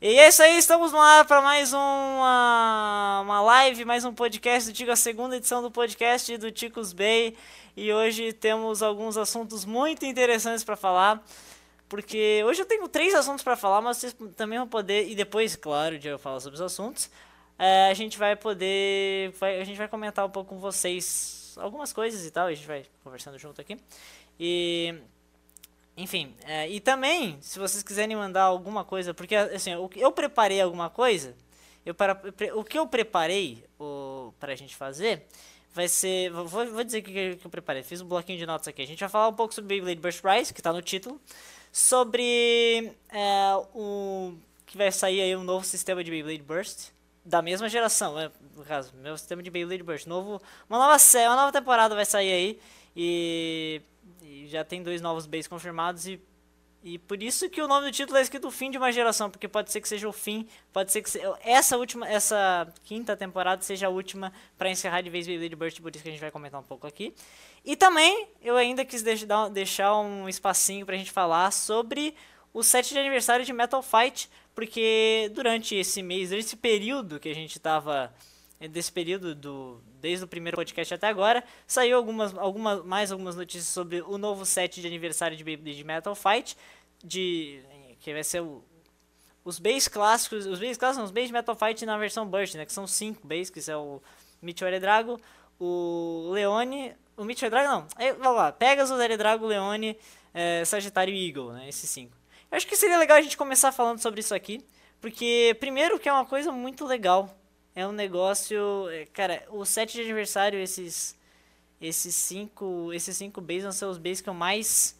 E é isso aí, estamos no ar para mais uma, uma live, mais um podcast do Tico, a segunda edição do podcast do Ticos Bay. E hoje temos alguns assuntos muito interessantes para falar, porque hoje eu tenho três assuntos para falar, mas vocês também vão poder, e depois, claro, de eu falar sobre os assuntos, é, a gente vai poder, vai, a gente vai comentar um pouco com vocês algumas coisas e tal, a gente vai conversando junto aqui. E enfim, é, e também, se vocês quiserem mandar alguma coisa, porque assim, eu, eu preparei alguma coisa, eu para, o que eu preparei o, pra gente fazer vai ser, vou, vou dizer o que, que eu preparei, fiz um bloquinho de notas aqui, a gente vai falar um pouco sobre Beyblade Burst Rise, que está no título, sobre é, o que vai sair aí um novo sistema de Beyblade Burst, da mesma geração, né, no caso, meu sistema de Beyblade Burst, novo, uma nova uma nova temporada vai sair aí, e já tem dois novos bays confirmados e e por isso que o nome do título é escrito o fim de uma geração, porque pode ser que seja o fim, pode ser que se, essa última, essa quinta temporada seja a última para encerrar de vez Beyblade Burst, por isso que a gente vai comentar um pouco aqui. E também eu ainda quis deixar, um espacinho para a gente falar sobre o 7 de aniversário de Metal Fight, porque durante esse mês, durante esse período que a gente estava desse período do desde o primeiro podcast até agora, saiu algumas, algumas mais algumas notícias sobre o novo set de aniversário de Beyblade Metal Fight, de que vai ser o, os base clássicos, os base clássicos, os base de Metal Fight na versão Burst, né, que são cinco base, que são o Meteor Drago, o Leone, o Meteor Drago não, aí, vamos lá, Pegasus, Drago, Leone, é, Sagitário e Eagle, né, esses cinco. Eu acho que seria legal a gente começar falando sobre isso aqui, porque primeiro que é uma coisa muito legal, é um negócio. É, cara, o set de aniversário, esses. Esses cinco. Esses cinco bases vão ser os bases que eu mais.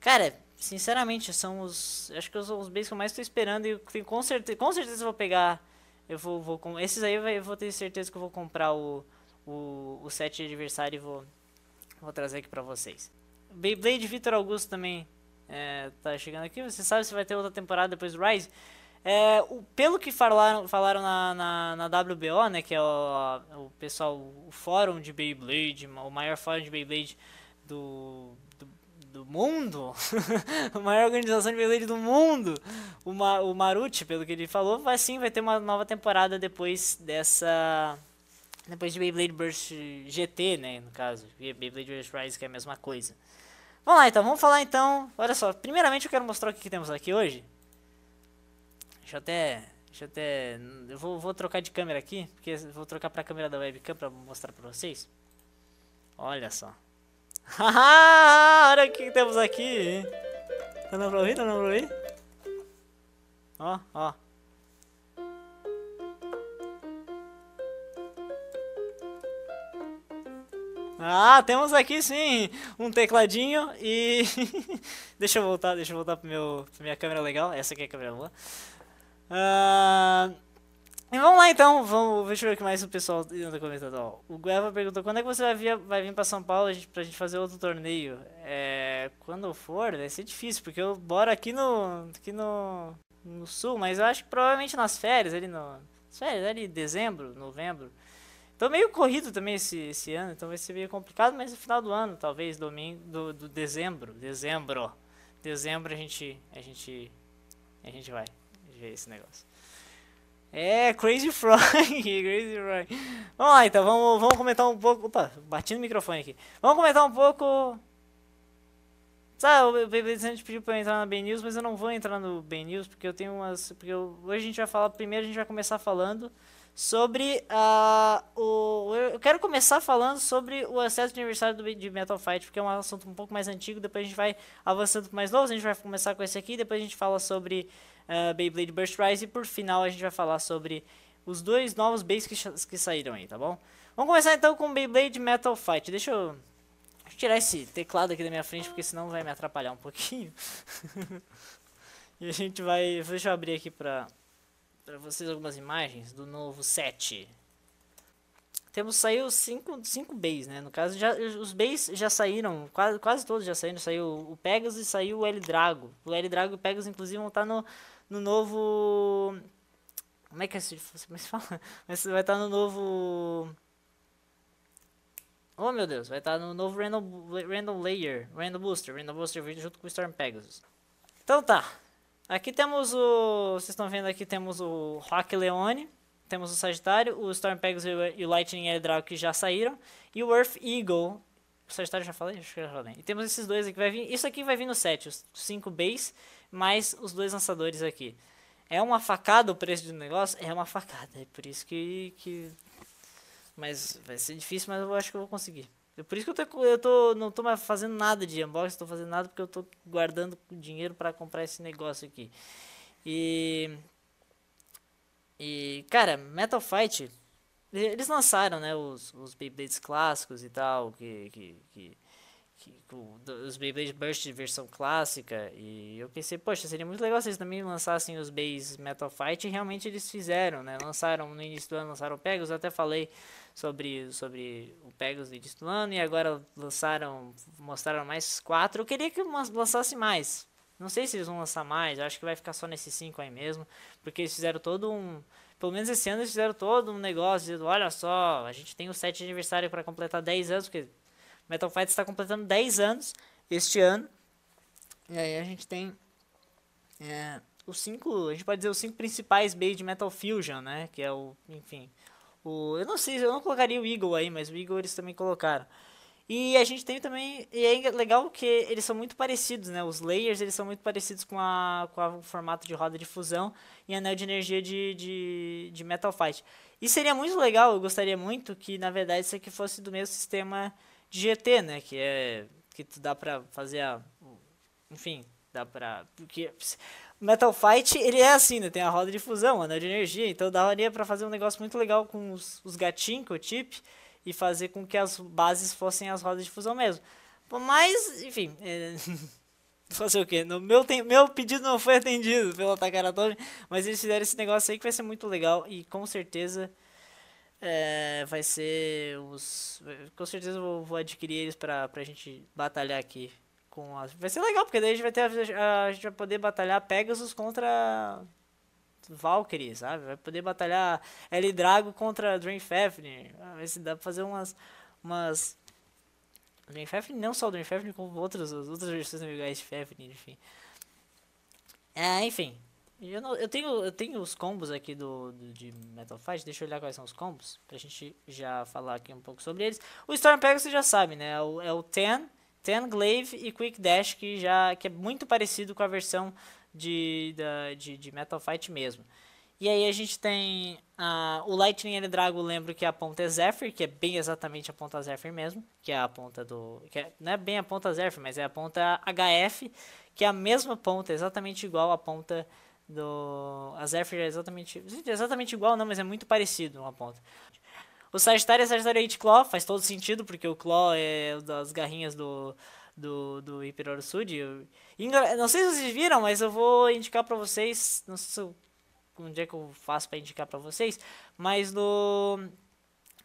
Cara, sinceramente, são os. Acho que são os bases que eu mais estou esperando. E com certeza, com certeza eu vou pegar. Eu vou, vou com esses aí eu vou ter certeza que eu vou comprar o, o, o set de aniversário e vou, vou trazer aqui pra vocês. Beyblade Victor Augusto também é, tá chegando aqui. Você sabe se vai ter outra temporada depois do Rise? É, o, pelo que falaram, falaram na, na, na, WBO, né, que é o, o pessoal, o fórum de Beyblade, o maior fórum de Beyblade do, do, do mundo, a maior organização de Beyblade do mundo, o, Ma, o Maruti, pelo que ele falou, vai sim, vai ter uma nova temporada depois dessa, depois de Beyblade Burst GT, né, no caso, Beyblade Burst Rise, que é a mesma coisa. Vamos lá então, vamos falar então, olha só, primeiramente eu quero mostrar o que, que temos aqui hoje. Deixa eu até. Deixa eu até. Eu vou, vou trocar de câmera aqui, porque vou trocar pra câmera da webcam pra mostrar pra vocês. Olha só. Olha o que temos aqui. Tá dando pra ouvir? Tá dando pra ouvir? Ó, ó. Ah, temos aqui sim um tecladinho e deixa eu voltar, deixa eu voltar pro meu, pra minha câmera legal. Essa aqui é a câmera boa. Uh, e vamos lá então, vamos, deixa eu ver o que mais o pessoal anda comentando. Ó, o Gueva perguntou quando é que você vai vir, vai vir pra São Paulo gente, pra gente fazer outro torneio? É, quando for, vai ser difícil, porque eu moro aqui no, aqui no, no sul, mas eu acho que provavelmente nas férias, ali no. Nas férias, ali dezembro, novembro. Tô meio corrido também esse, esse ano, então vai ser meio complicado, mas no final do ano, talvez, domingo, do, do dezembro, dezembro, dezembro a gente, a gente, a gente vai ver esse negócio. É, Crazy Frog, Crazy Frog. Vamos lá então, vamos, vamos comentar um pouco. Opa, bati no microfone aqui. Vamos comentar um pouco. Sabe, o Beyblade pediu pra eu entrar na Ben News, mas eu não vou entrar no Ben News porque eu tenho umas. Porque eu, hoje a gente vai falar. Primeiro a gente vai começar falando sobre uh, o. Eu quero começar falando sobre o acesso de aniversário do, de Metal Fight, porque é um assunto um pouco mais antigo. Depois a gente vai avançando para mais novo. A gente vai começar com esse aqui, depois a gente fala sobre uh, Beyblade Burst Rise. E por final a gente vai falar sobre os dois novos bays que, que saíram aí, tá bom? Vamos começar então com Beyblade Metal Fight. Deixa eu, deixa eu tirar esse teclado aqui da minha frente, porque senão vai me atrapalhar um pouquinho. e a gente vai... Deixa eu abrir aqui pra, pra vocês algumas imagens do novo set. Temos saiu cinco, cinco bays, né? No caso, já, os bays já saíram, quase, quase todos já saíram. Saiu o Pegasus e saiu o L Drago. O L Drago e o Pegasus, inclusive, vão estar no, no novo. Como é que é isso? Como é fala? Mas vai estar no novo. Oh meu Deus, vai estar no novo Random, Random Layer, Random Booster, Random Booster junto com o Storm Pegasus. Então tá. Aqui temos o. Vocês estão vendo aqui, temos o Rock Leone, temos o Sagitário, o Storm Pegasus e o Lightning Dragon que já saíram, e o Earth Eagle. O Sagitário já falei? Acho que já falei. E temos esses dois aqui vai vir. Isso aqui vai vir no set, os 5 base, mais os dois lançadores aqui. É uma facada o preço do negócio? É uma facada. É por isso que, que. Mas vai ser difícil, mas eu acho que eu vou conseguir. É por isso que eu, tô, eu tô, não tô mais fazendo nada de unboxing, estou fazendo nada porque eu tô guardando dinheiro para comprar esse negócio aqui. E. E, cara, Metal Fight. Eles lançaram, né, os, os Beyblades clássicos e tal, que, que, que que, os Beyblade Burst de versão clássica. E eu pensei, poxa, seria muito legal se eles também lançassem os Base Metal Fight. E realmente eles fizeram, né? Lançaram no início do ano, lançaram o Pegasus. Eu até falei sobre, sobre o Pegasus no início do ano. E agora lançaram, mostraram mais quatro. Eu queria que lançasse mais. Não sei se eles vão lançar mais. Eu acho que vai ficar só nesses cinco aí mesmo. Porque eles fizeram todo um. Pelo menos esse ano eles fizeram todo um negócio dizendo, olha só, a gente tem o 7 aniversário para completar 10 anos, porque Metal Fight está completando 10 anos este ano. E aí a gente tem é, os cinco, a gente pode dizer os cinco principais bays de Metal Fusion, né? Que é o, enfim, o, eu não sei, eu não colocaria o Eagle aí, mas o Eagle eles também colocaram. E a gente tem também, e é legal que eles são muito parecidos, né? Os layers, eles são muito parecidos com, a, com a, o formato de roda de fusão e anel de energia de, de, de Metal Fight. E seria muito legal, eu gostaria muito que, na verdade, isso aqui fosse do mesmo sistema de GT, né? Que é que dá pra fazer a, enfim, dá pra porque Metal Fight ele é assim, né? Tem a roda de fusão, anel de energia, então daria para fazer um negócio muito legal com os, os gatinhos, com o chip e fazer com que as bases fossem as rodas de fusão mesmo. Mas, enfim, é... fazer o quê? No meu, meu pedido não foi atendido pelo Takaratomi, mas eles fizeram esse negócio aí que vai ser muito legal e com certeza é, vai ser os. Com certeza vou, vou adquirir eles pra, pra gente batalhar aqui. Com as, vai ser legal, porque daí a gente vai ter a, a gente vai poder batalhar Pegasus contra Valkyrie, sabe? Vai poder batalhar L Drago contra Dream Fafnir. Ah, vai se dá pra fazer umas. umas Dream Fafnir, não só Dream Fafnir, como outras, outras versões legais de Fafnir, enfim. É, enfim, eu, não, eu, tenho, eu tenho os combos aqui do, do, de Metal Fight, deixa eu olhar quais são os combos, pra gente já falar aqui um pouco sobre eles. O Storm Pegasus você já sabe, né? É o, é o Ten, Ten Glaive e Quick Dash, que, já, que é muito parecido com a versão de, da, de, de Metal Fight mesmo. E aí a gente tem uh, o Lightning and Drago, lembro que a ponta é Zephyr, que é bem exatamente a ponta Zephyr mesmo, que é a ponta do... Que é, não é bem a ponta Zephyr, mas é a ponta HF, que é a mesma ponta, exatamente igual à ponta do a Zephyr é exatamente exatamente igual não mas é muito parecido uma ponta o Sagitário é Sagitário 8 Claw faz todo sentido porque o Claw é das garrinhas do do, do Hyper Sud não sei se vocês viram mas eu vou indicar para vocês não sei se um dia que eu faço para indicar para vocês mas no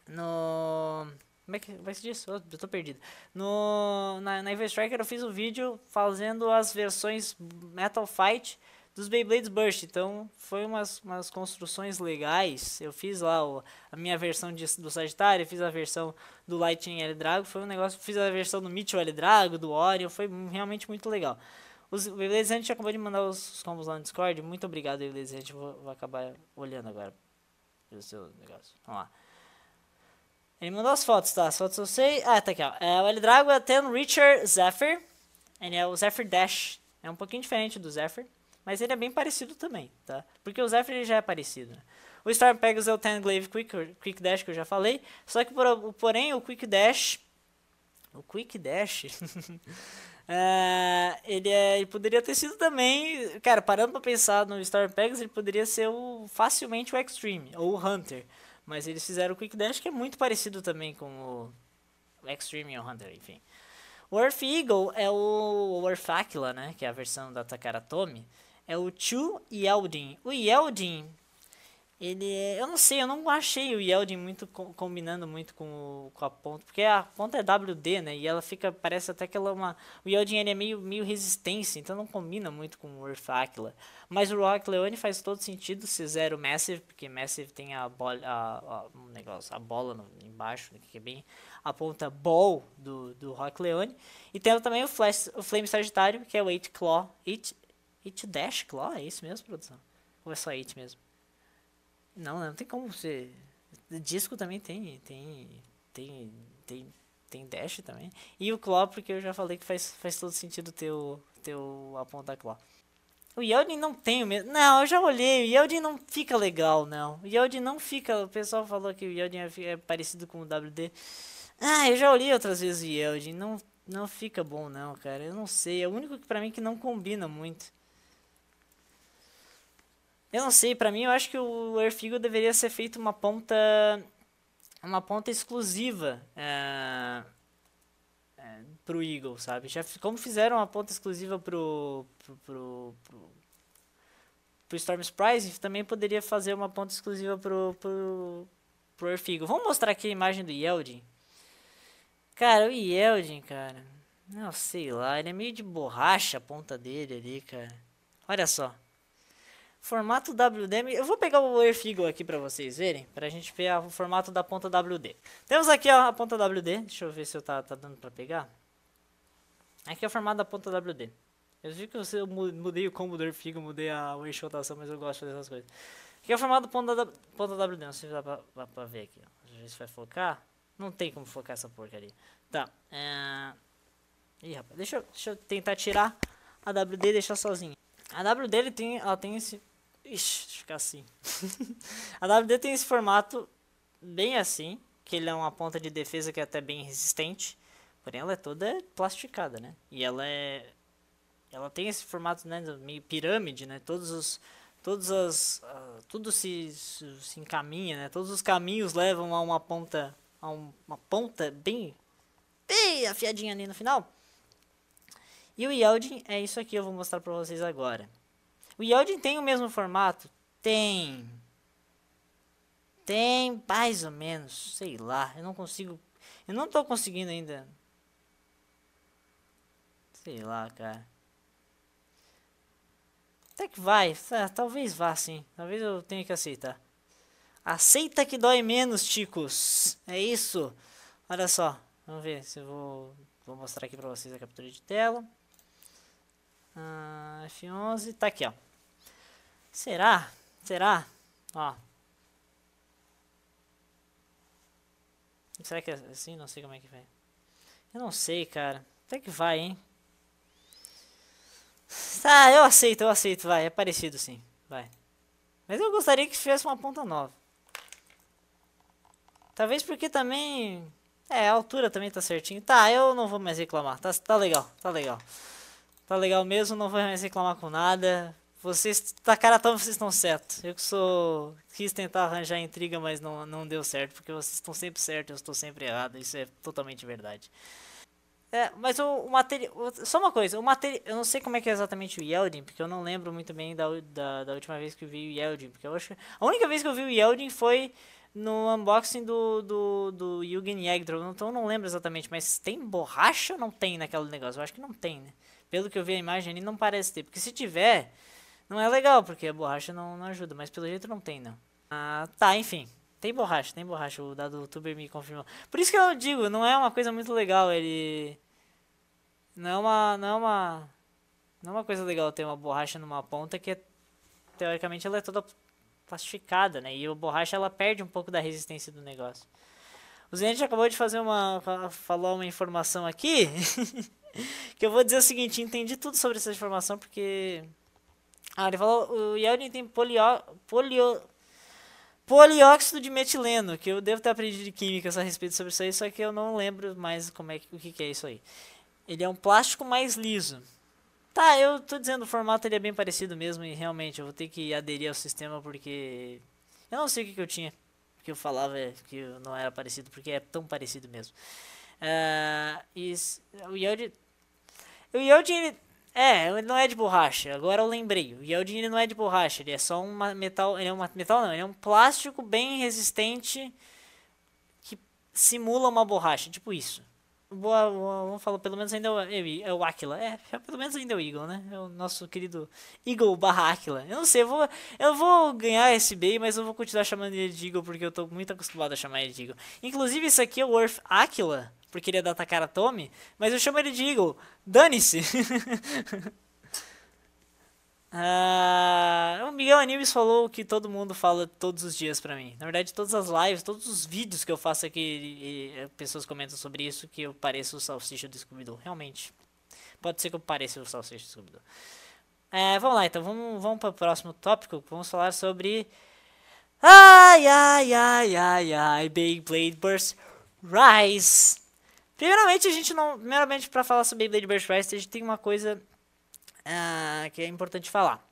no como é que vai ser disso? Eu tô perdido. No, na, na Evil Striker eu fiz um vídeo fazendo as versões Metal Fight dos Beyblades Burst. Então, foi umas, umas construções legais. Eu fiz lá o, a minha versão de, do Sagitário, fiz a versão do Lightning L Drago. Foi um negócio, fiz a versão do Mitchell L Drago, do Orion. Foi realmente muito legal. Os Beyblades, a gente acabou de mandar os, os combos lá no Discord. Muito obrigado, Beyblades. A gente vai acabar olhando agora o seu negócio. Vamos lá. Ele mandou as fotos, tá? As fotos eu sei. Ah, tá aqui, ó. É, o L Drago é Ten Richard Zephyr. Ele é o Zephyr Dash. É um pouquinho diferente do Zephyr. Mas ele é bem parecido também, tá? Porque o Zephyr já é parecido. Né? O Storm Pegasus é o Tenglaive Quick, Quick Dash que eu já falei. Só que, por, porém, o Quick Dash... O Quick Dash... é, ele, é, ele poderia ter sido também... Cara, parando pra pensar no Storm Pegasus, ele poderia ser o, facilmente o Extreme, ou o Hunter. Mas eles fizeram o Quick Dash, que é muito parecido também com o Extreme ou Hunter, enfim. O Earth Eagle é o, o Earth né? Que é a versão da Takara Tomy é o Chu Yeldin. O Yeldin, ele é, eu não sei, eu não achei o Yeldin muito combinando muito com, o, com a ponta, porque a ponta é WD, né? E ela fica, parece até que ela é uma, o Yeldin ele é meio, meio resistência, então não combina muito com o Earth Aquila. Mas o Rock Leone faz todo sentido se zero Massive, porque Massive tem a bola, a, a, um negócio, a bola no, embaixo, né, que é bem a ponta Ball do, do Rock Leone. E temos também o, Flash, o Flame Sagitário, que é o 8 Claw, 8 It Dash Claw, é isso mesmo, produção? Ou é só It mesmo? Não, não tem como você... Disco também tem, tem, tem, tem, tem Dash também. E o Claw, porque eu já falei que faz, faz todo sentido ter, o, ter o, a ponta Claw. O Yeldin não tem o mesmo. Não, eu já olhei. O Yeldin não fica legal, não. O Yeldin não fica. O pessoal falou que o Yeldin é, é parecido com o WD. Ah, eu já olhei outras vezes o Yeldin. Não, não fica bom, não, cara. Eu não sei. É o único que pra mim que não combina muito. Eu não sei. Pra mim, eu acho que o Airfigo deveria ser feito uma ponta. Uma ponta exclusiva. É pro Eagle, sabe? Já, como fizeram uma ponta exclusiva pro, pro, pro, pro, pro Storm Surprise, também poderia fazer uma ponta exclusiva pro, pro, pro Earth. Vamos mostrar aqui a imagem do Yeldin. Cara, o Yeldin, cara, não sei lá, ele é meio de borracha a ponta dele ali, cara. Olha só. Formato WD, eu vou pegar o Earth Eagle aqui pra vocês verem, pra gente ver o formato da ponta WD. Temos aqui ó, a ponta WD, deixa eu ver se eu tá, tá dando pra pegar. Aqui é o formato da ponta WD. Eu vi que eu mudei o combo do Figo, mudei a de rotação, mas eu gosto de fazer essas coisas. Aqui é o formato da ponta, ponta WD, não sei se dá pra, pra ver aqui. Ó. Ver se vai focar. Não tem como focar essa porcaria. Tá. É... Ih, rapaz, deixa eu, deixa eu tentar tirar a WD e deixar sozinha. A WD ele tem, ela tem esse... Ixi, deixa eu ficar assim. a WD tem esse formato bem assim, que ele é uma ponta de defesa que é até bem resistente. Porém, ela é toda plastificada, né? E ela é. Ela tem esse formato, né? Meio pirâmide, né? Todos os. Todas as. Uh, tudo se, se encaminha, né? Todos os caminhos levam a uma ponta. A um, uma ponta bem. Bem afiadinha ali no final. E o Yeldin é isso aqui, eu vou mostrar pra vocês agora. O Yeldin tem o mesmo formato? Tem. Tem mais ou menos, sei lá, eu não consigo. Eu não tô conseguindo ainda Sei lá, cara. Até que vai. É, talvez vá sim. Talvez eu tenha que aceitar. Aceita que dói menos, chicos. É isso. Olha só. Vamos ver se eu vou... Vou mostrar aqui pra vocês a captura de tela. Ah, F11. Tá aqui, ó. Será? Será? Ó. Será que é assim? Não sei como é que vai. Eu não sei, cara. Até que vai, hein? Tá, eu aceito, eu aceito, vai. É parecido sim, vai. Mas eu gostaria que tivesse uma ponta nova. Talvez porque também... É, a altura também tá certinho. Tá, eu não vou mais reclamar. Tá, tá legal, tá legal. Tá legal mesmo, não vou mais reclamar com nada. Vocês, tá cara tão vocês estão certos. Eu que sou... Quis tentar arranjar intriga, mas não, não deu certo. Porque vocês estão sempre certos, eu estou sempre errado. Isso é totalmente verdade. É, mas o, o material. Só uma coisa, o material. Eu não sei como é que é exatamente o Yeldin, porque eu não lembro muito bem da, da, da última vez que eu vi o Yeldin. Porque eu acho A única vez que eu vi o Yeldin foi no unboxing do, do, do Yugen Yagdro. Então eu não lembro exatamente, mas tem borracha ou não tem naquele negócio? Eu acho que não tem, né? Pelo que eu vi a imagem ali, não parece ter. Porque se tiver, não é legal, porque a borracha não, não ajuda. Mas pelo jeito não tem, não. Ah, tá, enfim. Tem borracha, tem borracha. O dado tuber me confirmou. Por isso que eu digo, não é uma coisa muito legal ele não é uma. Não é uma. Não é uma coisa legal ter uma borracha numa ponta que teoricamente ela é toda plastificada, né? E a borracha ela perde um pouco da resistência do negócio. O Zenit acabou de fazer uma. falou uma informação aqui. que eu vou dizer o seguinte, entendi tudo sobre essa informação porque. Ah, ele falou, o Yeldin tem polió, polio, polióxido de metileno, que eu devo ter aprendido de química a respeito sobre isso aí, só que eu não lembro mais como é, o que, é isso aí. Ele é um plástico mais liso. Tá, eu tô dizendo o formato ele é bem parecido mesmo e realmente eu vou ter que aderir ao sistema porque eu não sei o que, que eu tinha que eu falava que não era parecido porque é tão parecido mesmo. Uh, e o Yodi, o Yodi ele, é, ele não é de borracha. Agora eu lembrei. O Yodi ele não é de borracha, ele é só um metal, ele é um metal não, ele é um plástico bem resistente que simula uma borracha, tipo isso. Boa, boa, vamos falar, pelo menos ainda é o, é o Aquila. É, é, pelo menos ainda é o Eagle, né? É o nosso querido Eagle barra Aquila. Eu não sei, eu vou, eu vou ganhar esse bem, mas eu vou continuar chamando ele de Eagle porque eu tô muito acostumado a chamar ele de Eagle. Inclusive, esse aqui é o Earth Aquila, porque ele é da Takara Tomy, a Tommy, mas eu chamo ele de Eagle. Dane-se! Uh, o Miguel Animes falou que todo mundo fala todos os dias pra mim. Na verdade, todas as lives, todos os vídeos que eu faço aqui, e, e, pessoas comentam sobre isso, que eu pareço o salsicha do Scooby-Doo. Realmente. Pode ser que eu pareça o salsicha do Scooby-Doo. É, vamos lá, então. Vamos, vamos para o próximo tópico. Vamos falar sobre... Ai, ai, ai, ai, ai, Beyblade Burst Rise. Primeiramente, a gente não... Primeiramente, para falar sobre Beyblade Burst Rise, a gente tem uma coisa ah, que é importante falar.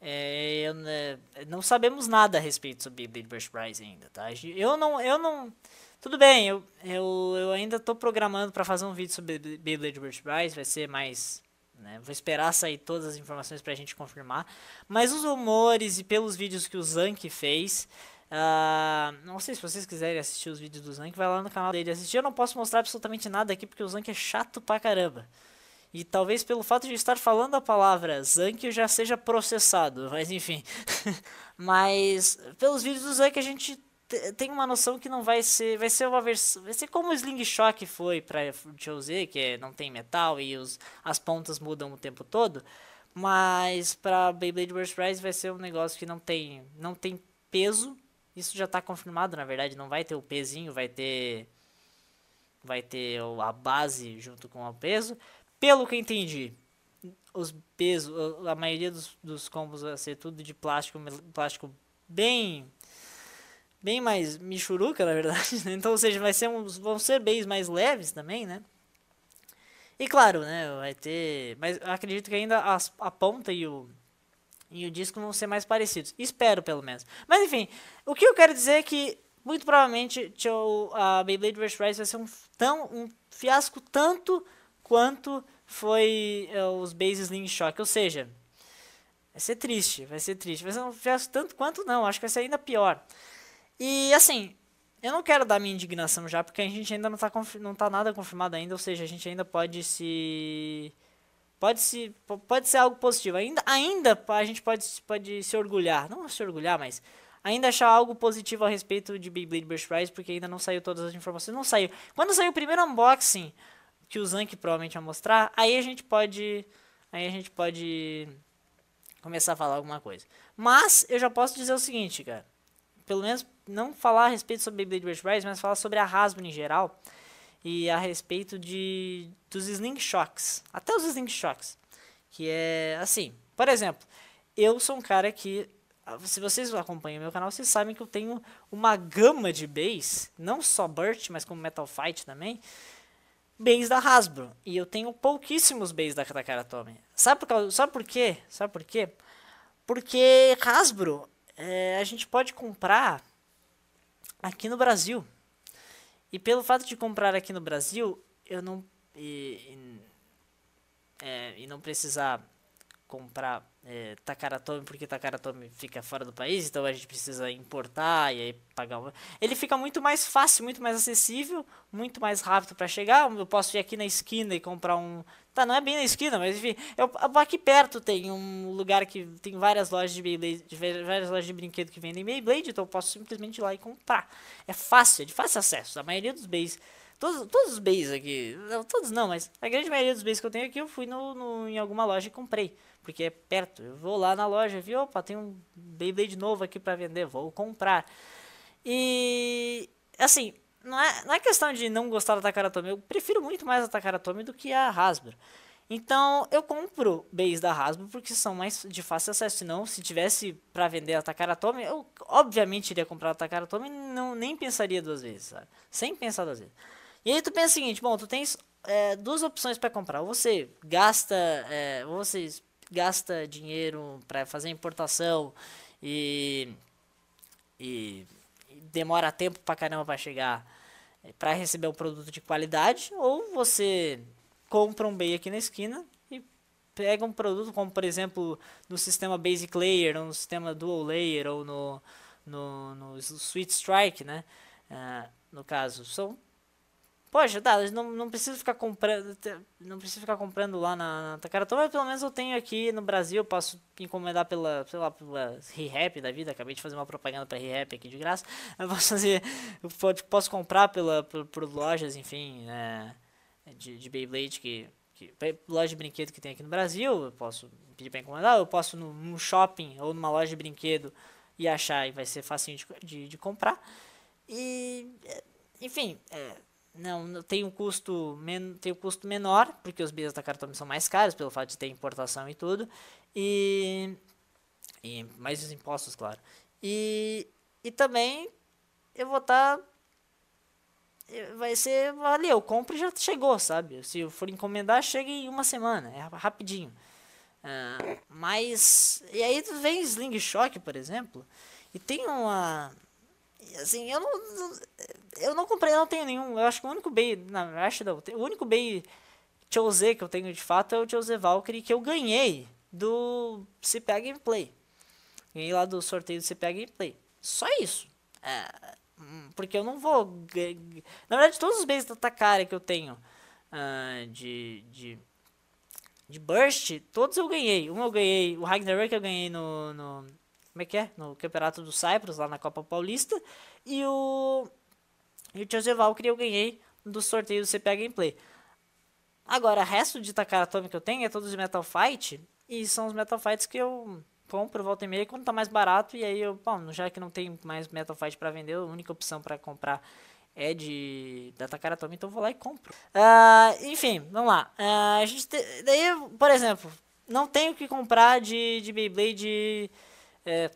É, eu, né, não sabemos nada a respeito sobre Blade Burst Rise ainda, tá? Eu não, eu não, tudo bem, eu, eu, eu ainda estou programando para fazer um vídeo sobre Beyblade Burst Rise, vai ser mais, né, vou esperar sair todas as informações para a gente confirmar, mas os rumores e pelos vídeos que o Zank fez, uh, não sei se vocês quiserem assistir os vídeos do Zank, vai lá no canal dele assistir, eu não posso mostrar absolutamente nada aqui porque o Zank é chato pra caramba. E talvez pelo fato de estar falando a palavra Zank já seja processado, mas enfim. mas pelos vídeos do Zank a gente tem uma noção que não vai ser, vai ser uma versão, vai ser como o Sling Shock foi para Z, que é, não tem metal e os, as pontas mudam o tempo todo, mas para Beyblade Burst Rise vai ser um negócio que não tem, não tem peso. Isso já está confirmado, na verdade, não vai ter o pezinho, vai ter vai ter a base junto com o peso. Pelo que entendi, os pesos, a maioria dos, dos combos vai ser tudo de plástico, plástico bem bem mais michuruca, na verdade. Né? Então, ou seja, vai ser uns, vão ser bens mais leves também, né? E claro, né, vai ter, mas acredito que ainda as, a ponta e o e o disco vão ser mais parecidos. Espero, pelo menos. Mas enfim, o que eu quero dizer é que muito provavelmente a Beyblade vs Rise vai ser um tão um fiasco tanto quanto foi uh, os Base Sling Shock. Ou seja, vai ser triste, vai ser triste. Vai ser um fiasco tanto quanto não, acho que vai ser ainda pior. E assim, eu não quero dar minha indignação já, porque a gente ainda não está não tá nada confirmado ainda, ou seja, a gente ainda pode se pode se pode ser algo positivo. Ainda ainda a gente pode pode se orgulhar, não se orgulhar, mas ainda achar algo positivo a respeito de Beyblade Burst Rise, porque ainda não saiu todas as informações, não saiu. Quando saiu o primeiro unboxing, que o Zank provavelmente vai mostrar, aí a gente pode aí a gente pode começar a falar alguma coisa. Mas eu já posso dizer o seguinte, cara. Pelo menos não falar a respeito sobre Beyblade Burst Rise, mas falar sobre a Hasbro em geral e a respeito de dos Sling Shocks, até os Sling Shocks, que é assim, por exemplo, eu sou um cara que se vocês acompanham meu canal, vocês sabem que eu tenho uma gama de bass, não só Burt, mas como Metal Fight também, bens da Hasbro. E eu tenho pouquíssimos bens da Takara Sabe por, sabe por quê? Sabe por quê? Porque Hasbro é, a gente pode comprar aqui no Brasil. E pelo fato de comprar aqui no Brasil, eu não. E, e, é, e não precisar comprar é, Takaratomi porque Takaratomi fica fora do país, então a gente precisa importar e aí pagar. Ele fica muito mais fácil, muito mais acessível, muito mais rápido para chegar. Eu posso ir aqui na esquina e comprar um. Tá, não é bem na esquina, mas enfim, eu, aqui perto tem um lugar que tem várias lojas de Beyblade, várias lojas de brinquedo que vendem Beyblade, então eu posso simplesmente ir lá e comprar. É fácil, é de fácil acesso. A maioria dos Beys Todos, todos os bays aqui, não, todos não, mas a grande maioria dos bays que eu tenho aqui eu fui no, no, em alguma loja e comprei porque é perto. Eu vou lá na loja, vi, opa, tem um Beyblade novo aqui para vender, vou comprar. E assim, não é, não é questão de não gostar da Takaratomi, eu prefiro muito mais a Takaratomi do que a Hasbro. Então eu compro bays da Hasbro porque são mais de fácil acesso. Senão, se tivesse para vender a Takaratomi, eu obviamente iria comprar a Takaratomi e não, nem pensaria duas vezes, sabe? Sem pensar duas vezes. E aí tu pensa o seguinte, bom, tu tens é, duas opções para comprar. Ou você gasta, é, ou você gasta dinheiro para fazer importação e, e, e, demora tempo para caramba para chegar é, para receber um produto de qualidade, ou você compra um bem aqui na esquina e pega um produto como por exemplo no sistema Basic Layer, ou no sistema Dual Layer, ou no, no, no Sweet Strike, né? Uh, no caso, são Poxa, tá, não, não preciso ficar comprando. Não preciso ficar comprando lá na, na mas pelo menos eu tenho aqui no Brasil, posso encomendar pela, sei lá, pela ReHap da vida. Acabei de fazer uma propaganda pra ReHap aqui de graça. Eu posso fazer. Eu posso comprar pela, por, por lojas, enfim, é, de, de Beyblade que. Loja de brinquedo que tem aqui no Brasil. Eu posso pedir para encomendar, eu posso num shopping ou numa loja de brinquedo e achar e vai ser facinho de, de, de comprar. E, enfim, é, não, tem um custo men, tem um custo menor, porque os bens da Cartome são mais caros, pelo fato de ter importação e tudo. E, e mais os impostos, claro. E, e também eu vou estar tá vai ser valeu, compra e já chegou, sabe? Se for encomendar, chega em uma semana, é rapidinho. Uh, mas e aí vem Sling Shock, por exemplo, e tem uma assim, eu não eu não comprei, eu não tenho nenhum, eu acho que o único Bay, na acho não, o único Bay Chose que eu tenho de fato é o Chose Valkyrie que eu ganhei do CPA Gameplay. Ganhei lá do sorteio do CPA Gameplay. Só isso. É, porque eu não vou. Na verdade, todos os bens da Takara que eu tenho uh, de, de, de Burst, todos eu ganhei. Um eu ganhei, o Ragnarok eu ganhei no, no. Como é que é? No Campeonato do Cyprus, lá na Copa Paulista. E o. E o José Valkyrie eu ganhei do sorteio do CPA Gameplay. Agora, o resto de Takara Atome que eu tenho é todos de Metal Fight. E são os Metal Fights que eu compro volta e meia quando tá mais barato e aí eu, bom, já que não tem mais Metal Fight para vender, a única opção para comprar é de da Takara Tomy, então eu vou lá e compro. Uh, enfim, vamos lá. Uh, a gente te, daí, por exemplo, não tenho que comprar de, de Beyblade. É,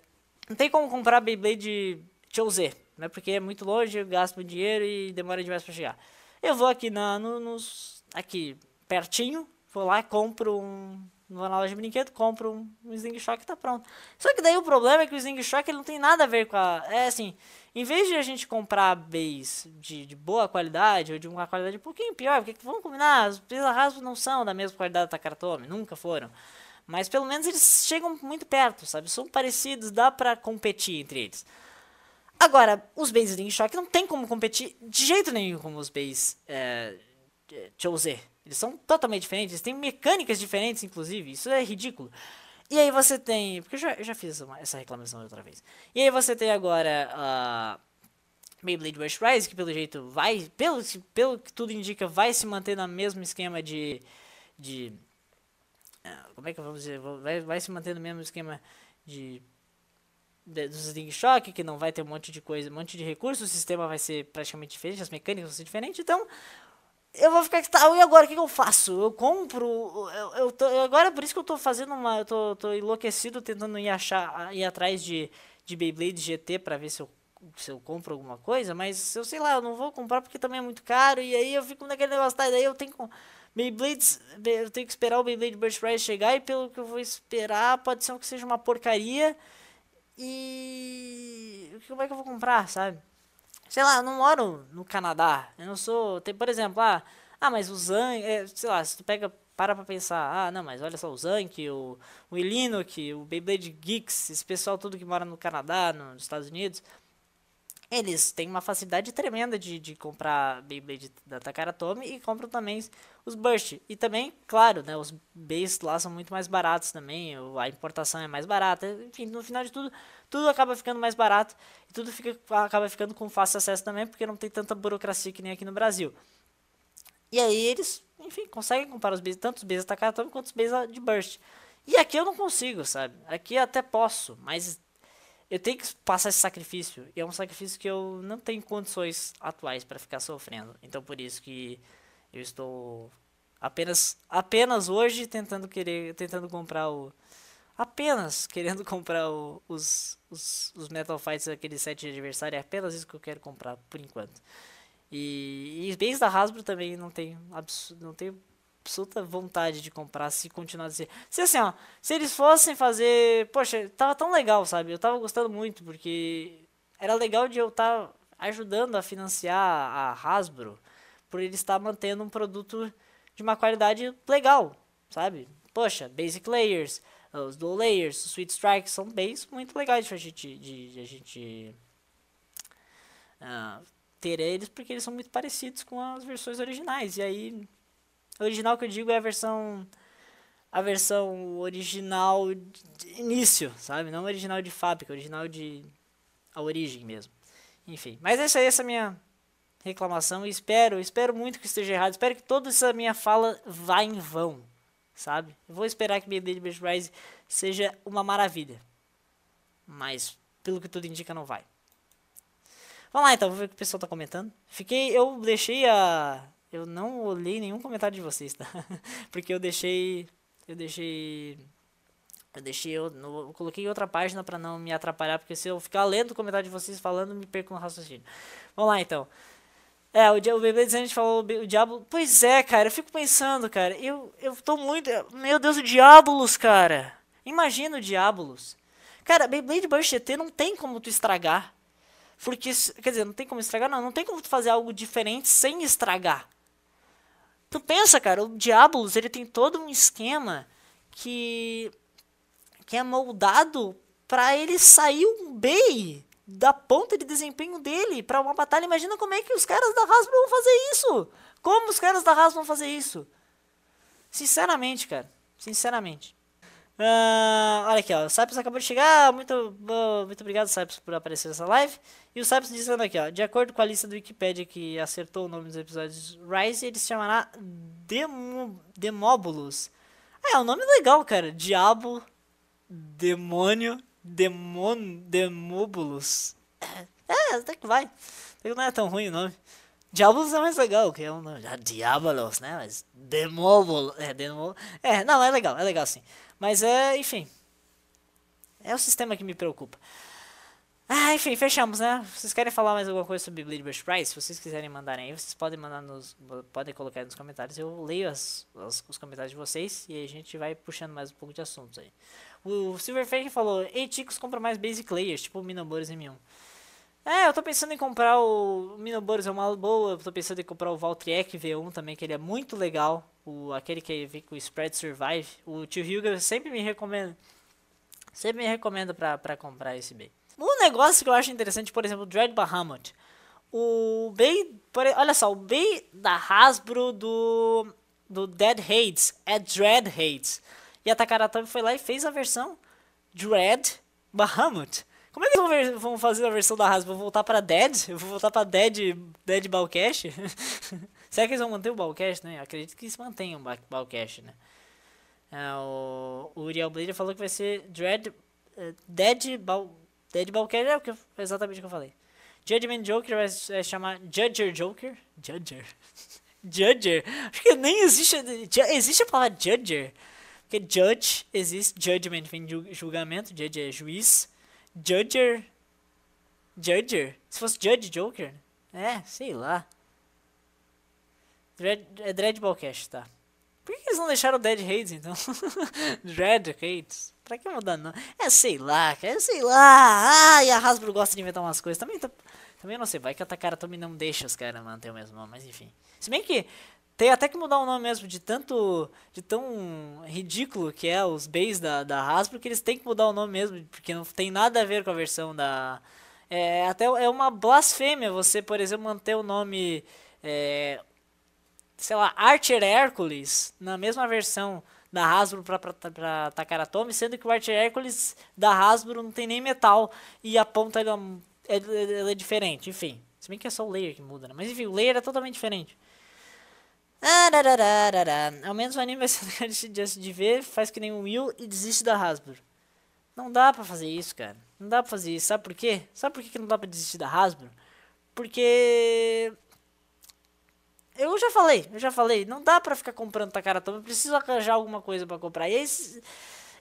não tem como comprar Beyblade Chose, né? Porque é muito longe, eu gasto muito dinheiro e demora demais para chegar. Eu vou aqui na, no, nos, aqui pertinho, vou lá compro um vou na loja de brinquedo, compro um, um Sling Shock e tá pronto. Só que daí o problema é que o Sling Shock ele não tem nada a ver com a. É assim, em vez de a gente comprar base de, de boa qualidade ou de uma qualidade um pouquinho pior, porque vamos combinar, os Pisa Rasgos não são da mesma qualidade da Takaratomi, nunca foram. Mas pelo menos eles chegam muito perto, sabe? São parecidos, dá pra competir entre eles. Agora, os bases Sling Shock não tem como competir de jeito nenhum com os bases é, Chose. Eles são totalmente diferentes, eles têm mecânicas diferentes, inclusive. Isso é ridículo. E aí você tem. Porque eu já, eu já fiz essa, essa reclamação outra vez. E aí você tem agora. Uh, Beyblade Rush Rise, que pelo jeito vai. Pelo, pelo que tudo indica, vai se manter no mesmo esquema de. de como é que vamos dizer? Vai, vai se manter no mesmo esquema de. de do Sling Shock, que não vai ter um monte de coisa, um monte de recursos, o sistema vai ser praticamente diferente, as mecânicas vão ser diferentes. Então, eu vou ficar tá, e agora o que, que, eu faço? Eu compro, eu, eu tô, agora é por isso que eu tô fazendo uma, eu tô, tô enlouquecido tentando ir achar, ir atrás de, de Beyblade GT para ver se eu, se eu compro alguma coisa, mas eu sei lá, eu não vou comprar porque também é muito caro e aí eu fico naquele negócio, tá, daí eu tenho que Beyblades, eu tenho que esperar o Beyblade Burst Rise chegar e pelo que eu vou esperar, pode ser que seja uma porcaria e como é que eu vou comprar, sabe? sei lá, eu não moro no Canadá. Eu não sou. Tem, por exemplo, ah, ah mas o Zan. É, sei lá, se tu pega. Para pra pensar, ah, não, mas olha só, o Zank, o, o Ilinok, o Beyblade Geeks, esse pessoal tudo que mora no Canadá, nos Estados Unidos, eles têm uma facilidade tremenda de, de comprar Beyblade da Takara Tomy e compram também os Burst. E também, claro, né, os Bays lá são muito mais baratos também, a importação é mais barata. Enfim, no final de tudo, tudo acaba ficando mais barato e tudo fica, acaba ficando com fácil acesso também, porque não tem tanta burocracia que nem aqui no Brasil. E aí eles, enfim, conseguem comprar os Bays, tanto os Bays da Takara Tomy quanto os Bays de Burst. E aqui eu não consigo, sabe? Aqui até posso, mas eu tenho que passar esse sacrifício. E é um sacrifício que eu não tenho condições atuais para ficar sofrendo. Então por isso que eu estou apenas apenas hoje tentando querer tentando comprar o apenas querendo comprar o, os, os, os Metal Fights aquele set de aniversário, é apenas isso que eu quero comprar por enquanto. E, e bens da Hasbro também não tem não tem absoluta vontade de comprar se continuar a ser. Se assim, ó, se eles fossem fazer, poxa, tava tão legal, sabe? Eu tava gostando muito porque era legal de eu estar tá ajudando a financiar a Hasbro por ele estar mantendo um produto de uma qualidade legal, sabe? Poxa, Basic Layers, os Dual Layers, os Sweet Strikes são bens muito legais de a gente, de, de a gente uh, ter eles porque eles são muito parecidos com as versões originais. E aí Original que eu digo é a versão a versão original de início, sabe? Não original de fábrica, original de a origem mesmo. Enfim, mas essa é essa minha reclamação e espero, espero muito que esteja errado. Espero que toda essa minha fala vá em vão. sabe? Eu vou esperar que Beyblade Burst Rise seja uma maravilha. Mas, pelo que tudo indica, não vai. Vamos lá então, vamos ver o que o pessoal tá comentando. Fiquei, eu deixei a... Eu não olhei nenhum comentário de vocês, tá? Porque eu deixei... Eu deixei... Eu deixei, eu, eu coloquei outra página para não me atrapalhar, porque se eu ficar lendo o comentário de vocês falando, me perco no raciocínio. Vamos lá então. É, o, o Beyblade a gente falou o Diablo. Pois é, cara, eu fico pensando, cara. Eu, eu tô muito. Meu Deus, o Diabolos, cara. Imagina o Diabolos. Cara, Beyblade Burst GT não tem como tu estragar. Porque, quer dizer, não tem como estragar, não. Não tem como tu fazer algo diferente sem estragar. Tu pensa, cara, o Diabolos, ele tem todo um esquema que. que é moldado para ele sair um bem da ponta de desempenho dele para uma batalha. Imagina como é que os caras da Hasbro vão fazer isso. Como os caras da Hasbro vão fazer isso? Sinceramente, cara. Sinceramente. Uh, olha aqui, ó. O Cypress acabou de chegar. Muito, muito obrigado, Cypress, por aparecer nessa live. E o Cypress dizendo aqui, ó. De acordo com a lista do Wikipedia que acertou o nome dos episódios Rise, ele se chamará Demo, Demóbulos. É, é um nome legal, cara. Diabo, demônio Demon, Demóbulos. É, até que vai. Até que não é tão ruim o nome. Diabolos é mais legal, que é um nome. Ah, Diabolos, né? Mas Demóbulos. É, Demóbulos. É, não, é legal, é legal sim. Mas é, enfim. É o sistema que me preocupa. Ah, enfim, fechamos, né? Vocês querem falar mais alguma coisa sobre Blade Burst Price? Se vocês quiserem mandarem aí, vocês podem mandar nos. Podem colocar nos comentários. Eu leio as, as, os comentários de vocês e a gente vai puxando mais um pouco de assuntos aí. O Silverfake falou: Ei, Ticos, compra mais Basic Layers, tipo o Minoboros M1. É, eu tô pensando em comprar o Minoboros, é uma boa. Eu tô pensando em comprar o Valtriek V1 também, que ele é muito legal. O, aquele que vem com o Spread Survive. O tio Hilger sempre me recomenda. Sempre me recomenda pra, pra comprar esse bem. Um negócio que eu acho interessante, por exemplo, Dread Bahamut. O Bay, olha só, o Bay da Hasbro do, do Dead Hades é Dread Hades. E a Takaratomi foi lá e fez a versão Dread Bahamut. Como é que eles vão fazer a versão da Hasbro? Vou voltar para Dead? Eu vou voltar para Dead, Dead Balcash? Será que eles vão manter o Balcash, né? Eu acredito que eles mantenham o Balcash, né? É, o, o Uriel Blade falou que vai ser Dread, uh, Dead, Dead Balcash, é o que eu, exatamente o que eu falei. Judgment Joker vai, vai chamar Judger Joker? Judger? Judger? Acho que nem existe. Existe a palavra Judger? Porque judge existe, judgment vem de julgamento, judge é juiz. Judger. Judger? Se fosse Judge Joker? É, sei lá. Dread, é Dread Ballcast, tá. Por que eles não deixaram Dead Hades então? Dread Hades. Pra que mudar não? É, sei lá, cara. É, sei lá. Ah, e a Hasbro gosta de inventar umas coisas. Também, tá, também não sei. Vai que a Takara também não deixa os caras manter o mesmo nome, mas enfim. Se bem que tem até que mudar o nome mesmo, de tanto. de tão ridículo que é os bays da, da Hasbro, que eles têm que mudar o nome mesmo, porque não tem nada a ver com a versão da. É até é uma blasfêmia você, por exemplo, manter o nome. É, sei lá, Archer Hércules na mesma versão da Hasbro pra Takaratomi, sendo que o Archer Hércules da Hasbro não tem nem metal e a ponta ela, é, ela é diferente, enfim. Se bem que é só o layer que muda, né? Mas enfim, o layer é totalmente diferente. Ao menos o anime vai ser de, de ver, faz que nem o Will e desiste da Hasbro. Não dá pra fazer isso, cara. Não dá pra fazer isso. Sabe por quê? Sabe por que não dá pra desistir da Hasbro? Porque. Eu já falei, eu já falei. Não dá pra ficar comprando Takaratoma. Eu preciso arranjar alguma coisa pra comprar. E aí.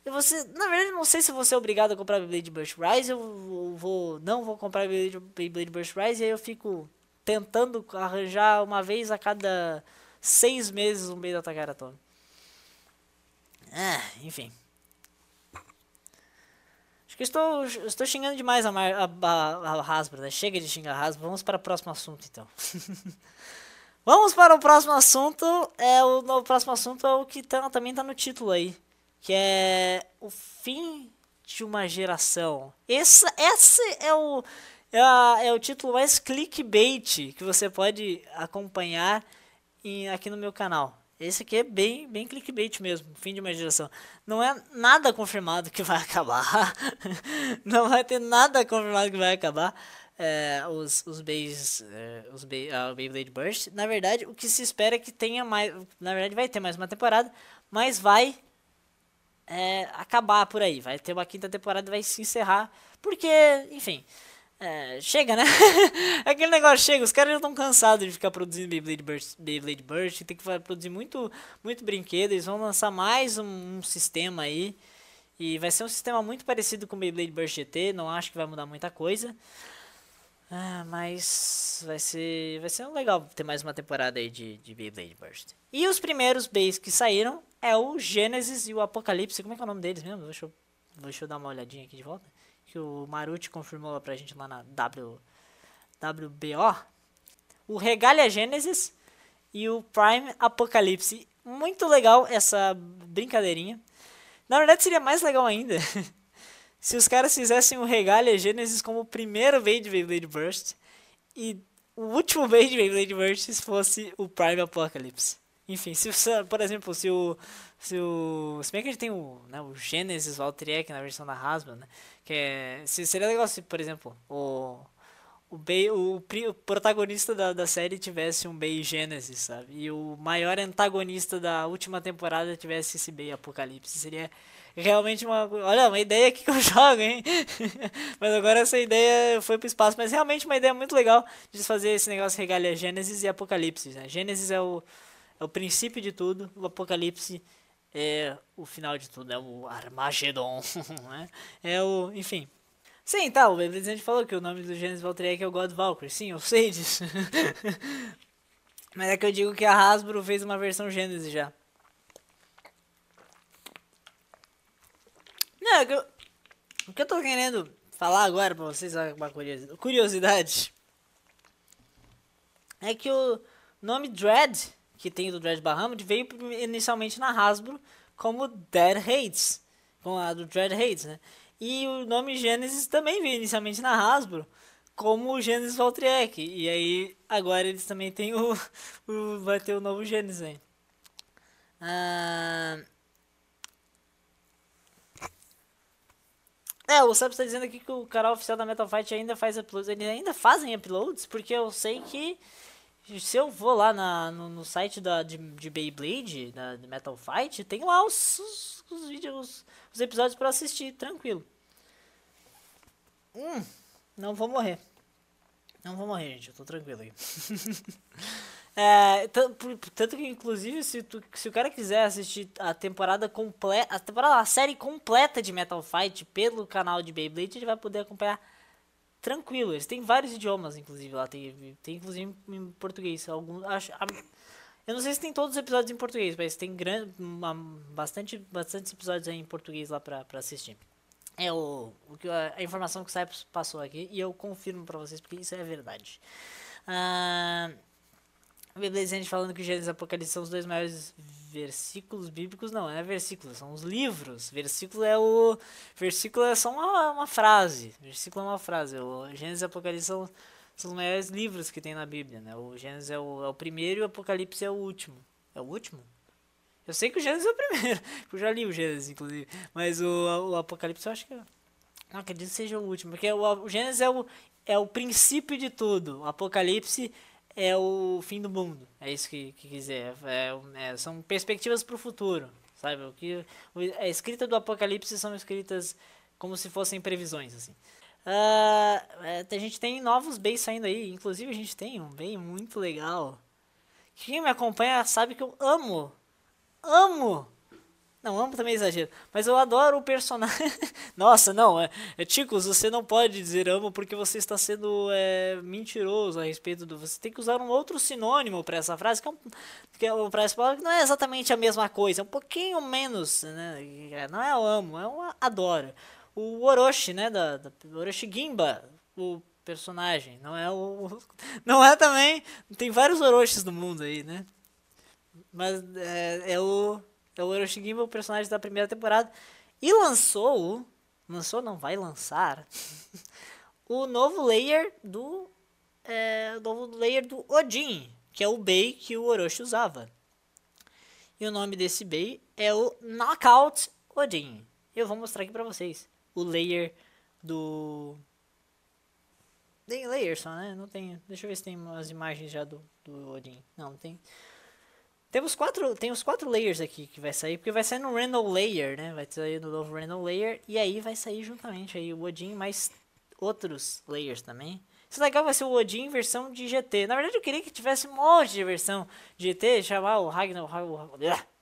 Você, na verdade, não sei se você é obrigado a comprar Beyblade Burst Rise. Eu vou. Não vou comprar Beyblade Burst Rise. E aí eu fico tentando arranjar uma vez a cada seis meses no meio da Takara Ah, enfim. Acho que estou, estou xingando demais a, a, a, a Hasbro, né? Chega de xingar a Hasbro. Vamos para o próximo assunto, então. Vamos para o próximo assunto. É o, o próximo assunto é o que tá, também está no título aí, que é o fim de uma geração. Esse, esse é o é, a, é o título mais clickbait que você pode acompanhar em, aqui no meu canal. Esse aqui é bem, bem clickbait mesmo, fim de uma geração. Não é nada confirmado que vai acabar. não vai ter nada confirmado que vai acabar. É, os os Bays, é, os Bay, uh, Beyblade Burst. Na verdade, o que se espera é que tenha mais. Na verdade, vai ter mais uma temporada, mas vai é, acabar por aí. Vai ter uma quinta temporada e vai se encerrar. Porque, enfim, é, chega, né? Aquele negócio chega, os caras já estão cansados de ficar produzindo Beyblade Burst, Beyblade Burst, tem que produzir muito, muito brinquedo, eles vão lançar mais um, um, sistema aí. E vai ser um sistema muito parecido com o Beyblade Burst GT, não acho que vai mudar muita coisa. Ah, mas vai ser, vai ser legal ter mais uma temporada aí de, de Beyblade Burst. E os primeiros Bays que saíram é o Gênesis e o Apocalipse. Como é que é o nome deles mesmo? Deixa eu, deixa eu dar uma olhadinha aqui de volta que o Maruti confirmou pra gente lá na w, WBO, o Regalia Genesis e o Prime Apocalipse. Muito legal essa brincadeirinha. Na verdade seria mais legal ainda se os caras fizessem o Regalia Genesis como o primeiro Beyblade Beyblade Burst e o último Beyblade Beyblade Burst fosse o Prime Apocalypse. Enfim, se, por exemplo, se o se o. Se bem que a gente tem o, né, o Genesis Valtryek na versão da Hasbro, né? Que é. Se, seria legal se, por exemplo, o. O, Bay, o, o protagonista da, da série tivesse um Bay Genesis, sabe? E o maior antagonista da última temporada tivesse esse Bay Apocalipse. Seria realmente uma. Olha, uma ideia aqui que eu jogo, hein? mas agora essa ideia foi pro espaço. Mas realmente uma ideia muito legal de fazer esse negócio regalia Gênesis e Apocalipse. Né? Gênesis é o, é o princípio de tudo, o Apocalipse é o final de tudo, é o Armagedon, né? É o, enfim. Sim, tá, o gente falou que o nome do Genesis Valtryek é o God Valkyrie. Sim, eu sei disso. Mas é que eu digo que a Hasbro fez uma versão Genesis já. É que eu, o que eu tô querendo falar agora pra vocês, uma curiosidade, é que o nome Dread que tem do Dread Bahamut veio inicialmente na Hasbro como Dead Hates, com a do Dread Hates, né? E o nome Genesis também veio inicialmente na Hasbro como o Genesis Valtryek. E aí agora eles também têm o, o vai ter o novo Genesis aí. Ah... É, o Sub está dizendo aqui que o canal oficial da Metal Fight ainda faz uploads. Eles ainda fazem uploads, porque eu sei que se eu vou lá na, no, no site da, de, de Beyblade, da Metal Fight, tem lá os, os, os vídeos, os episódios para assistir, tranquilo. Hum, não vou morrer. Não vou morrer, gente, eu tô tranquilo aí. é, tanto que, inclusive, se, tu, se o cara quiser assistir a temporada completa, a temporada, a série completa de Metal Fight pelo canal de Beyblade, ele vai poder acompanhar tranquilo. Eles têm vários idiomas, inclusive, lá. Tem, tem inclusive em português. Alguns, acho, eu não sei se tem todos os episódios em português, mas tem grande, uma, bastante, bastante episódios em português lá pra, pra assistir. É o, o que a, a informação que o Cypress passou aqui e eu confirmo pra vocês porque isso é verdade. Uh, Gente falando que Gênesis e Apocalipse são os dois maiores versículos bíblicos. Não, não é versículos, são os livros. Versículo é o. Versículo é só uma, uma frase. Versículo é uma frase. O Gênesis e Apocalipse são, são os maiores livros que tem na Bíblia. Né? O Gênesis é o, é o primeiro e o Apocalipse é o último. É o último? Eu sei que o Gênesis é o primeiro. Eu já li o Gênesis, inclusive. Mas o, o Apocalipse eu acho que. Não acredito que seja o último. Porque o, o Gênesis é o, é o princípio de tudo. O Apocalipse é o fim do mundo. É isso que, que quiser. É, é, são perspectivas para o futuro. Sabe? O que, a escrita do Apocalipse são escritas como se fossem previsões. assim. Uh, é, a gente tem novos bays saindo aí. Inclusive, a gente tem um bem muito legal. Quem me acompanha sabe que eu amo. Amo não, amo também exagero. Mas eu adoro o personagem. Nossa, não. É, é, Ticos, você não pode dizer amo porque você está sendo é, mentiroso a respeito do. Você tem que usar um outro sinônimo para essa frase, que, é um, que é, para essa palavra que não é exatamente a mesma coisa. É um pouquinho menos. Né? É, não é o amo, é um adoro. O Orochi, né? Da, da Orochi Gimba, o personagem. Não é o. Não é também. Tem vários Orochis no mundo aí, né? Mas é, é o é o Orochigiba, o personagem da primeira temporada. E lançou, lançou não, vai lançar, o novo layer do, é, novo layer do Odin, que é o Bei que o Orochi usava. E o nome desse Bei é o Knockout Odin. Eu vou mostrar aqui pra vocês o layer do... Tem layer só, né? Não tem... Deixa eu ver se tem umas imagens já do, do Odin. Não, não tem... Temos quatro, tem os quatro layers aqui que vai sair, porque vai sair no Random Layer, né? Vai sair no novo Random Layer, e aí vai sair juntamente aí o Odin mais outros layers também. Isso é legal vai ser o Odin versão de GT. Na verdade eu queria que tivesse um monte de versão de GT, chamar o Ragnar,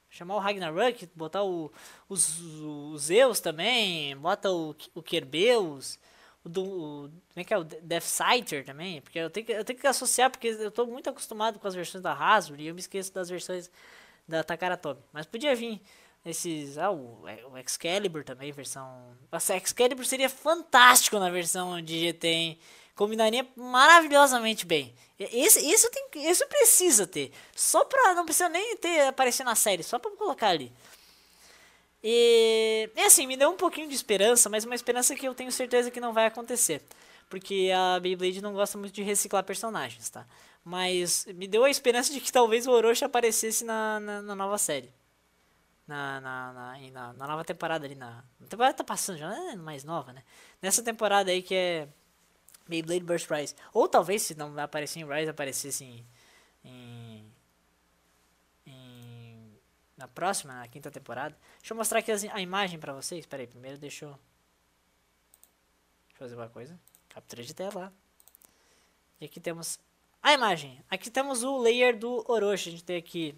chamar o Ragnarok, botar o, os, os Zeus também, bota o, o Kerbeus, o do. O, como é que é? O Death Sighter também. Porque eu tenho, que, eu tenho que associar, porque eu estou muito acostumado com as versões da Hasbro e eu me esqueço das versões da Takara Tomy. Mas podia vir esses. Ah, o, o Excalibur também, versão. Nossa, Excalibur seria fantástico na versão de GT, hein? Combinaria maravilhosamente bem. Esse, isso, tem, isso precisa ter. Só pra. Não precisa nem ter aparecer na série, só pra colocar ali. E, e assim, me deu um pouquinho de esperança, mas uma esperança que eu tenho certeza que não vai acontecer. Porque a Beyblade não gosta muito de reciclar personagens, tá? Mas me deu a esperança de que talvez o Orochi aparecesse na, na, na nova série. Na, na, na, na, na, nova temporada ali. Na, a temporada tá passando já, é mais nova, né? Nessa temporada aí que é Beyblade Burst Rise. Ou talvez, se não aparecer em Rise, aparecesse em, em na próxima, na quinta temporada. Deixa eu mostrar aqui a imagem pra vocês. Espera aí, primeiro deixa eu... deixa eu fazer uma coisa. Captura de tela. E aqui temos a imagem. Aqui temos o layer do Orochi. A gente tem aqui...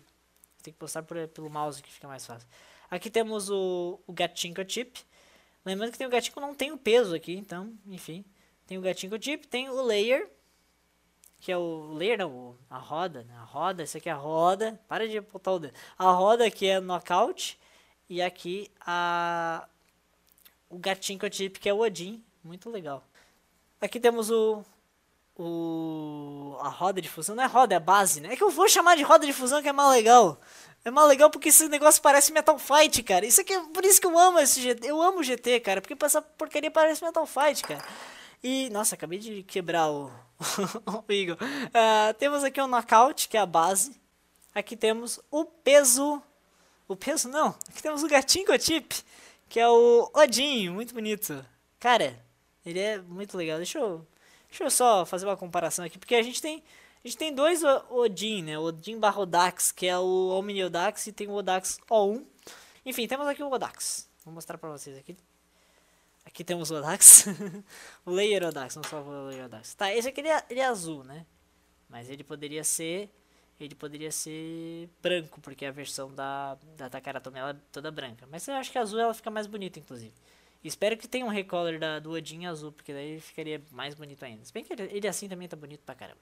Tem que postar por, pelo mouse que fica mais fácil. Aqui temos o, o Gatinko Chip. Lembrando que tem o Gatinko não tem o peso aqui, então, enfim. Tem o Gatinko Chip, tem o layer que é o layer, não, a roda, né? a roda, isso aqui é a roda, para de botar o dedo, a roda que é knockout, e aqui a o gatinho que eu tive, que é o Odin, muito legal. Aqui temos o, o a roda de fusão, não é roda, é base, né? É que eu vou chamar de roda de fusão que é mais legal. É mais legal porque esse negócio parece Metal Fight, cara. Isso aqui é por isso que eu amo esse GT. Eu amo GT, cara, porque essa porcaria parece Metal Fight, cara. E, nossa, acabei de quebrar o, o Igor. Uh, temos aqui o knockout, que é a base. Aqui temos o peso. O peso não. Aqui temos o gatinho Chip, que é o Odin, muito bonito. Cara, ele é muito legal. Deixa eu, deixa eu só fazer uma comparação aqui, porque a gente tem a gente tem dois Odin, né? O Odin Barrodax, que é o Omni Odax, e tem o Odax O1. Enfim, temos aqui o Odax. Vou mostrar pra vocês aqui. Aqui temos o Odax. o Layer Odax, não só o Layer Odax. Tá, esse aqui ele é, ele é, azul, né? Mas ele poderia ser. Ele poderia ser branco, porque a versão da, da Takaratomi é toda branca. Mas eu acho que azul ela fica mais bonita, inclusive. Espero que tenha um recolor da, do Odin azul, porque daí ficaria mais bonito ainda. Se bem que ele, ele assim também tá bonito pra caramba.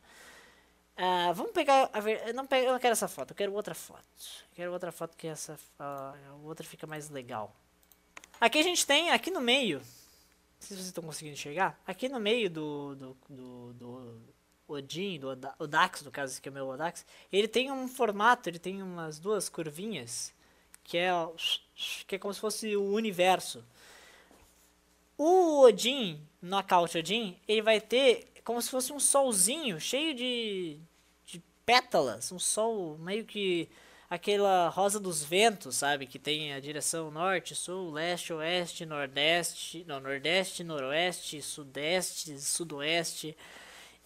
Uh, vamos pegar a ver, não, pego, eu não quero essa foto, eu quero outra foto. Eu quero outra foto que essa uh, a outra fica mais legal. Aqui a gente tem, aqui no meio, não sei se vocês estão conseguindo enxergar, aqui no meio do, do, do, do Odin, do Odax, no caso aqui é o meu Odax, ele tem um formato, ele tem umas duas curvinhas, que é, que é como se fosse o universo. O Odin, Knockout Odin, ele vai ter como se fosse um solzinho cheio de, de pétalas, um sol meio que aquela rosa dos ventos, sabe? Que tem a direção norte, sul, leste, oeste, nordeste, não, nordeste, noroeste, sudeste, sudoeste.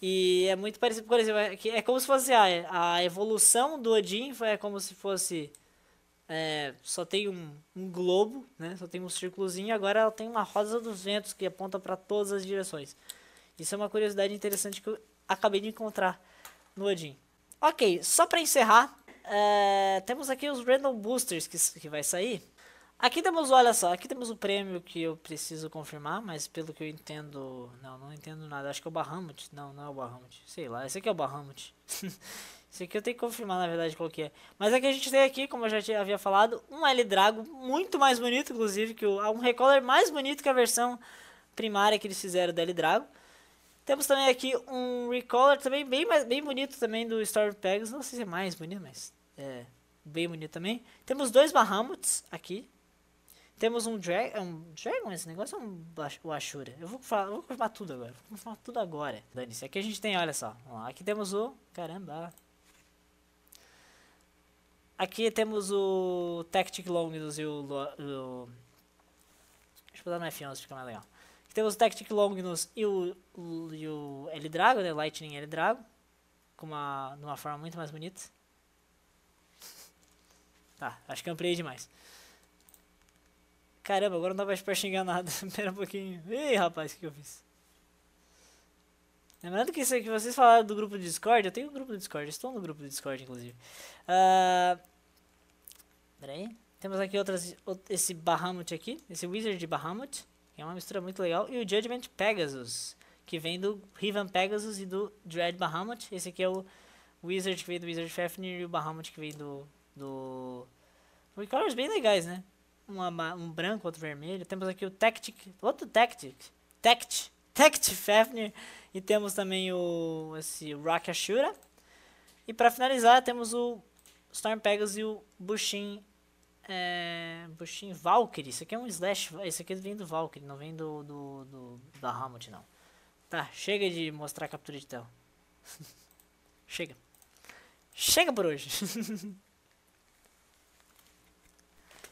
E é muito parecido, por exemplo, é, é como se fosse a, a evolução do Odin, é como se fosse é, só tem um, um, globo, né? Só tem um círculozinho, agora ela tem uma rosa dos ventos que aponta para todas as direções. Isso é uma curiosidade interessante que eu acabei de encontrar no Odin. Ok, só para encerrar, é, temos aqui os Random Boosters que, que vai sair. Aqui temos, olha só, aqui temos o prêmio que eu preciso confirmar, mas pelo que eu entendo, não, não entendo nada. Acho que é o Bahamut. Não, não é o Bahamut. Sei lá, esse aqui é o Bahamut. esse aqui eu tenho que confirmar, na verdade, qual que é. Mas aqui a gente tem aqui, como eu já havia falado, um L Drago muito mais bonito, inclusive, que o, um recolor mais bonito que a versão primária que eles fizeram do L Drago. Temos também aqui um Recolor também bem, bem bonito também do Storm Pegasus. Não sei se é mais bonito, mas é, bem bonito também. Temos dois Bahamuts aqui. Temos um, drag, é um Dragon, esse negócio é um o Ashura. Eu vou falar, vou confirmar tudo agora. Vou confirmar tudo agora. Dane-se. Aqui a gente tem, olha só. Lá, aqui temos o. Caramba. Aqui temos o Tactic Longinus e o, o. Deixa eu botar no F11 fica mais legal. Aqui temos o Tactic Longinus e o, o, e o L Drago, né? Lightning L Drago. Com uma, de uma forma muito mais bonita. Tá, acho que ampliei demais. Caramba, agora não dá mais pra xingar nada. Pera um pouquinho. Ih, rapaz, o que eu fiz? Lembrando que isso que vocês falaram do grupo do Discord, eu tenho um grupo do Discord, estou no grupo do Discord, inclusive. Uh, peraí. Temos aqui outras, esse Bahamut aqui, esse Wizard de Bahamut, que é uma mistura muito legal. E o Judgment Pegasus, que vem do Rivan Pegasus e do Dread Bahamut. Esse aqui é o Wizard que vem do Wizard Fafnir e o Bahamut que vem do... do... Colors bem legais, né? Um branco, outro vermelho. Temos aqui o Tactic, outro Tactic, Tact, Tact Fafnir. E temos também o esse Rock Ashura. E para finalizar, temos o Storm Pegasus e o Bushin é, Bushin Valkyrie. Isso aqui é um slash. Esse aqui vem do Valkyrie, não vem do, do, do da Hamlet, não. Tá, chega de mostrar a captura de tela. chega. Chega por hoje.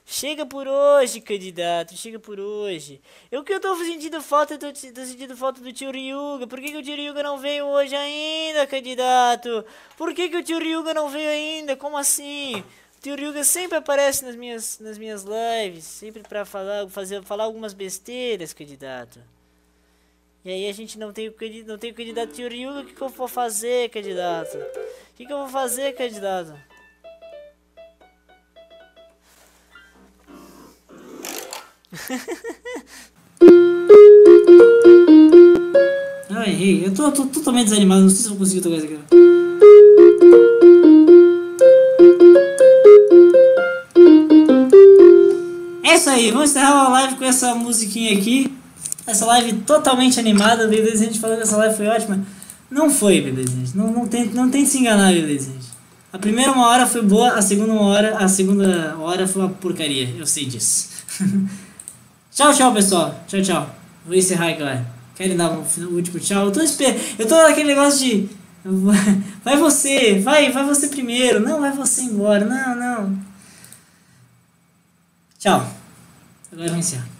Chega por hoje, candidato. Chega por hoje. Eu que eu tô sentindo falta, tô, tô sentindo falta do tio Ryuga. Por que, que o tio Ryuga não veio hoje ainda, candidato? Por que, que o tio Ryuga não veio ainda? Como assim? O tio Ryuga sempre aparece nas minhas, nas minhas lives, sempre pra falar, fazer, falar algumas besteiras, candidato. E aí a gente não tem, não tem o candidato tio Ryuga, o que, que eu vou fazer, candidato? O que, que eu vou fazer, candidato? ah, errei. Eu tô, tô, totalmente desanimado, não sei se vou conseguir tocar isso aqui. É isso aí, vamos encerrar a live com essa musiquinha aqui. Essa live totalmente animada, beleza? A gente falou que essa live foi ótima. Não foi, beleza, gente. Não, não, tem, não tem se enganar, beleza, gente. A primeira uma hora foi boa, a segunda uma hora, a segunda hora foi uma porcaria. Eu sei disso. Tchau, tchau, pessoal. Tchau, tchau. Vou encerrar aqui, galera. Querem dar um último tchau? Eu tô esperando. Eu tô naquele negócio de. Vai você, vai, vai você primeiro. Não, vai você embora. Não, não. Tchau. Agora eu vou encerrar.